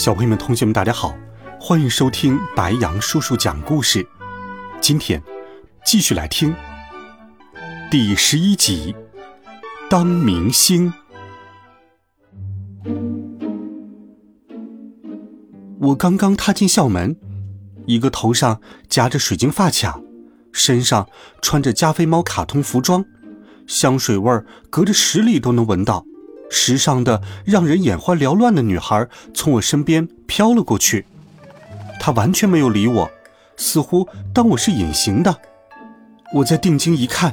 小朋友们、同学们，大家好，欢迎收听白羊叔叔讲故事。今天继续来听第十一集《当明星》。我刚刚踏进校门，一个头上夹着水晶发卡，身上穿着加菲猫卡通服装，香水味儿隔着十里都能闻到。时尚的让人眼花缭乱的女孩从我身边飘了过去，她完全没有理我，似乎当我是隐形的。我再定睛一看，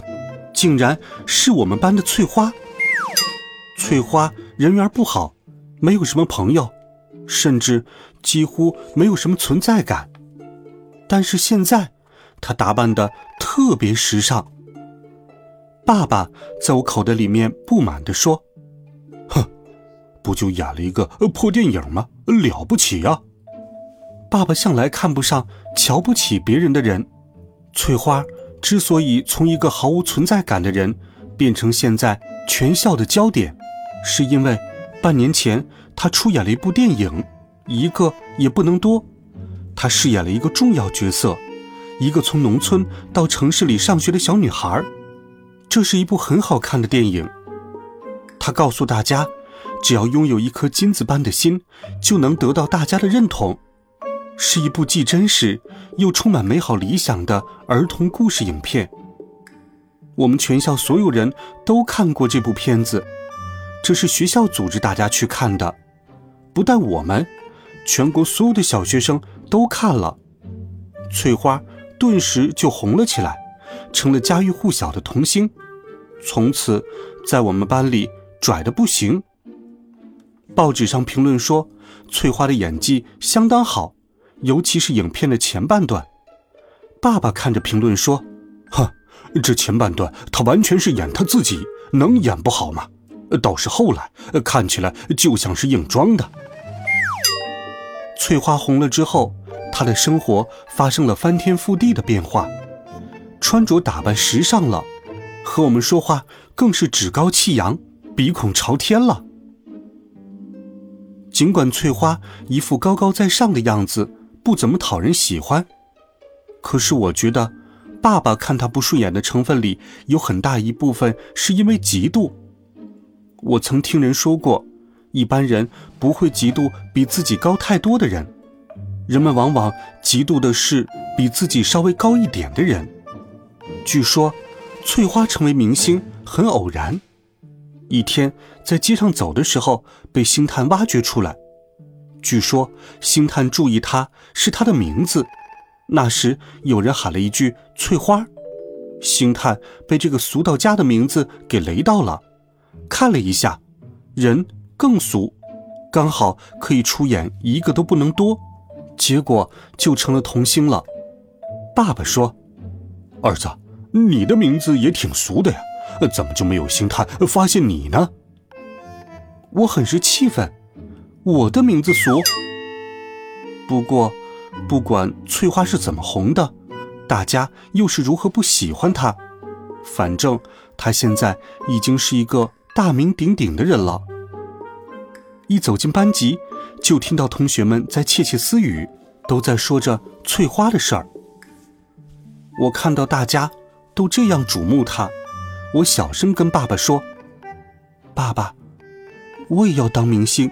竟然是我们班的翠花。翠花人缘不好，没有什么朋友，甚至几乎没有什么存在感。但是现在，她打扮的特别时尚。爸爸在我口袋里面不满地说。不就演了一个破电影吗？了不起呀！爸爸向来看不上、瞧不起别人的人。翠花之所以从一个毫无存在感的人变成现在全校的焦点，是因为半年前她出演了一部电影，一个也不能多。她饰演了一个重要角色，一个从农村到城市里上学的小女孩。这是一部很好看的电影。她告诉大家。只要拥有一颗金子般的心，就能得到大家的认同。是一部既真实又充满美好理想的儿童故事影片。我们全校所有人都看过这部片子，这是学校组织大家去看的。不但我们，全国所有的小学生都看了。翠花顿时就红了起来，成了家喻户晓的童星，从此在我们班里拽的不行。报纸上评论说，翠花的演技相当好，尤其是影片的前半段。爸爸看着评论说：“哼，这前半段她完全是演她自己，能演不好吗？倒是后来看起来就像是硬装的。”翠花红了之后，她的生活发生了翻天覆地的变化，穿着打扮时尚了，和我们说话更是趾高气扬，鼻孔朝天了。尽管翠花一副高高在上的样子，不怎么讨人喜欢，可是我觉得，爸爸看她不顺眼的成分里有很大一部分是因为嫉妒。我曾听人说过，一般人不会嫉妒比自己高太多的人，人们往往嫉妒的是比自己稍微高一点的人。据说，翠花成为明星很偶然。一天在街上走的时候，被星探挖掘出来。据说星探注意他是他的名字。那时有人喊了一句“翠花”，星探被这个俗到家的名字给雷到了。看了一下，人更俗，刚好可以出演一个都不能多，结果就成了童星了。爸爸说：“儿子，你的名字也挺俗的呀。”怎么就没有星探发现你呢？我很是气愤，我的名字俗。不过，不管翠花是怎么红的，大家又是如何不喜欢她，反正她现在已经是一个大名鼎鼎的人了。一走进班级，就听到同学们在窃窃私语，都在说着翠花的事儿。我看到大家都这样瞩目她。我小声跟爸爸说：“爸爸，我也要当明星。”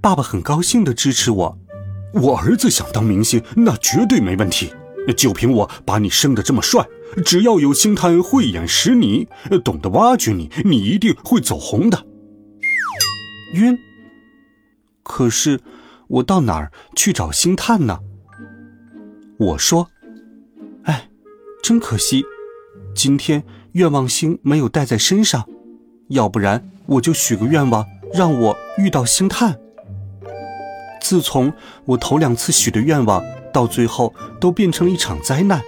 爸爸很高兴的支持我。我儿子想当明星，那绝对没问题。就凭我把你生的这么帅，只要有星探慧眼识你，懂得挖掘你，你一定会走红的。晕。可是我到哪儿去找星探呢？我说：“哎，真可惜，今天。”愿望星没有带在身上，要不然我就许个愿望，让我遇到星探。自从我头两次许的愿望，到最后都变成了一场灾难。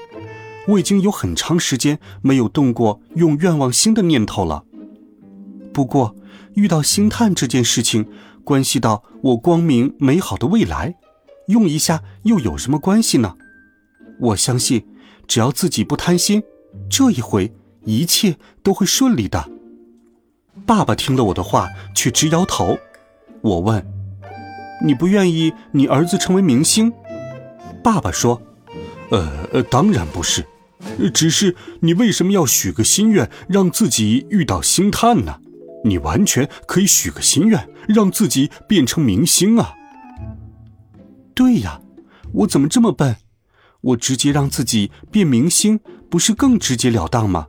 我已经有很长时间没有动过用愿望星的念头了。不过，遇到星探这件事情，关系到我光明美好的未来，用一下又有什么关系呢？我相信，只要自己不贪心，这一回一切都会顺利的。爸爸听了我的话，却直摇头。我问：“你不愿意你儿子成为明星？”爸爸说：“呃呃，当然不是，只是你为什么要许个心愿，让自己遇到星探呢？你完全可以许个心愿，让自己变成明星啊！”对呀，我怎么这么笨？我直接让自己变明星，不是更直截了当吗？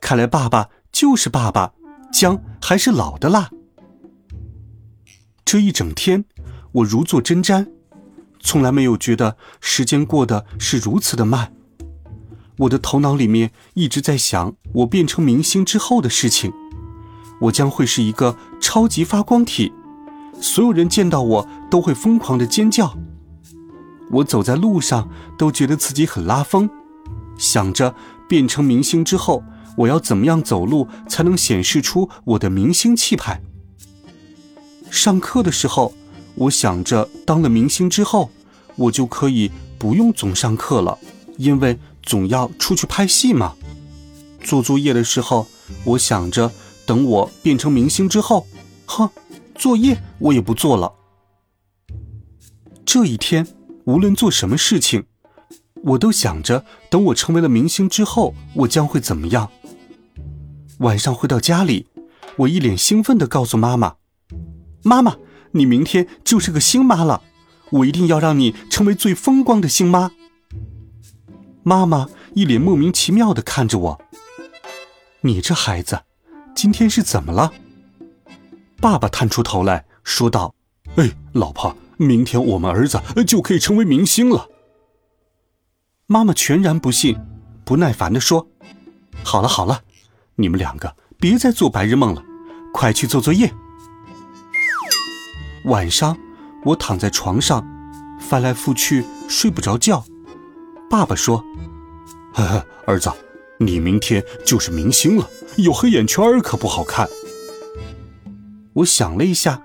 看来爸爸就是爸爸，姜还是老的辣。这一整天，我如坐针毡，从来没有觉得时间过得是如此的慢。我的头脑里面一直在想，我变成明星之后的事情。我将会是一个超级发光体，所有人见到我都会疯狂的尖叫。我走在路上都觉得自己很拉风，想着变成明星之后，我要怎么样走路才能显示出我的明星气派。上课的时候，我想着当了明星之后，我就可以不用总上课了，因为总要出去拍戏嘛。做作业的时候，我想着等我变成明星之后，哼，作业我也不做了。这一天。无论做什么事情，我都想着等我成为了明星之后，我将会怎么样。晚上回到家里，我一脸兴奋地告诉妈妈：“妈妈，你明天就是个星妈了，我一定要让你成为最风光的星妈。”妈妈一脸莫名其妙地看着我：“你这孩子，今天是怎么了？”爸爸探出头来说道：“哎，老婆。”明天我们儿子就可以成为明星了。妈妈全然不信，不耐烦地说：“好了好了，你们两个别再做白日梦了，快去做作业。”晚上，我躺在床上，翻来覆去睡不着觉。爸爸说：“呵呵，儿子，你明天就是明星了，有黑眼圈可不好看。”我想了一下，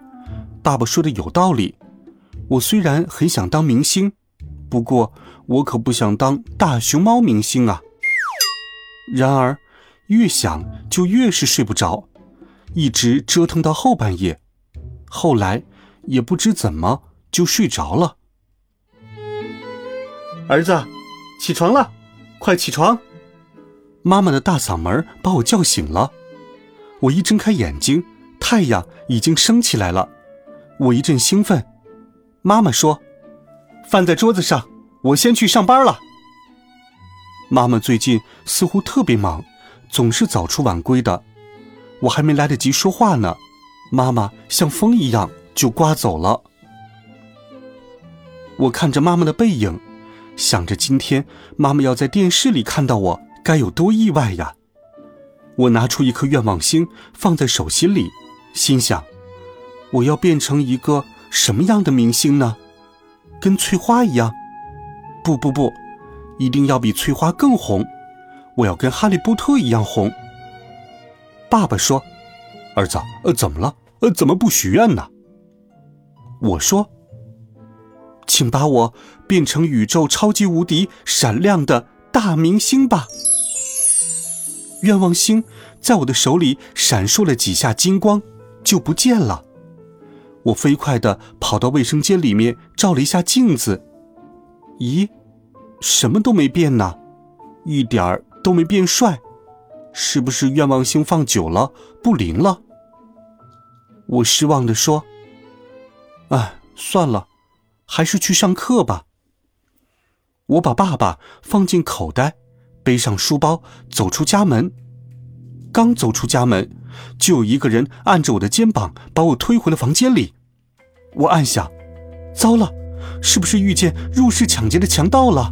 爸爸说的有道理。我虽然很想当明星，不过我可不想当大熊猫明星啊。然而，越想就越是睡不着，一直折腾到后半夜。后来也不知怎么就睡着了。儿子，起床了，快起床！妈妈的大嗓门把我叫醒了。我一睁开眼睛，太阳已经升起来了。我一阵兴奋。妈妈说：“饭在桌子上，我先去上班了。”妈妈最近似乎特别忙，总是早出晚归的。我还没来得及说话呢，妈妈像风一样就刮走了。我看着妈妈的背影，想着今天妈妈要在电视里看到我，该有多意外呀！我拿出一颗愿望星放在手心里，心想：我要变成一个。什么样的明星呢？跟翠花一样？不不不，一定要比翠花更红！我要跟哈利波特一样红。爸爸说：“儿子，呃，怎么了？呃，怎么不许愿呢？”我说：“请把我变成宇宙超级无敌闪亮的大明星吧！”愿望星在我的手里闪烁了几下金光，就不见了。我飞快地跑到卫生间里面照了一下镜子，咦，什么都没变呢，一点儿都没变帅，是不是愿望星放久了不灵了？我失望地说：“哎，算了，还是去上课吧。”我把爸爸放进口袋，背上书包走出家门。刚走出家门，就有一个人按着我的肩膀把我推回了房间里。我暗想：糟了，是不是遇见入室抢劫的强盗了？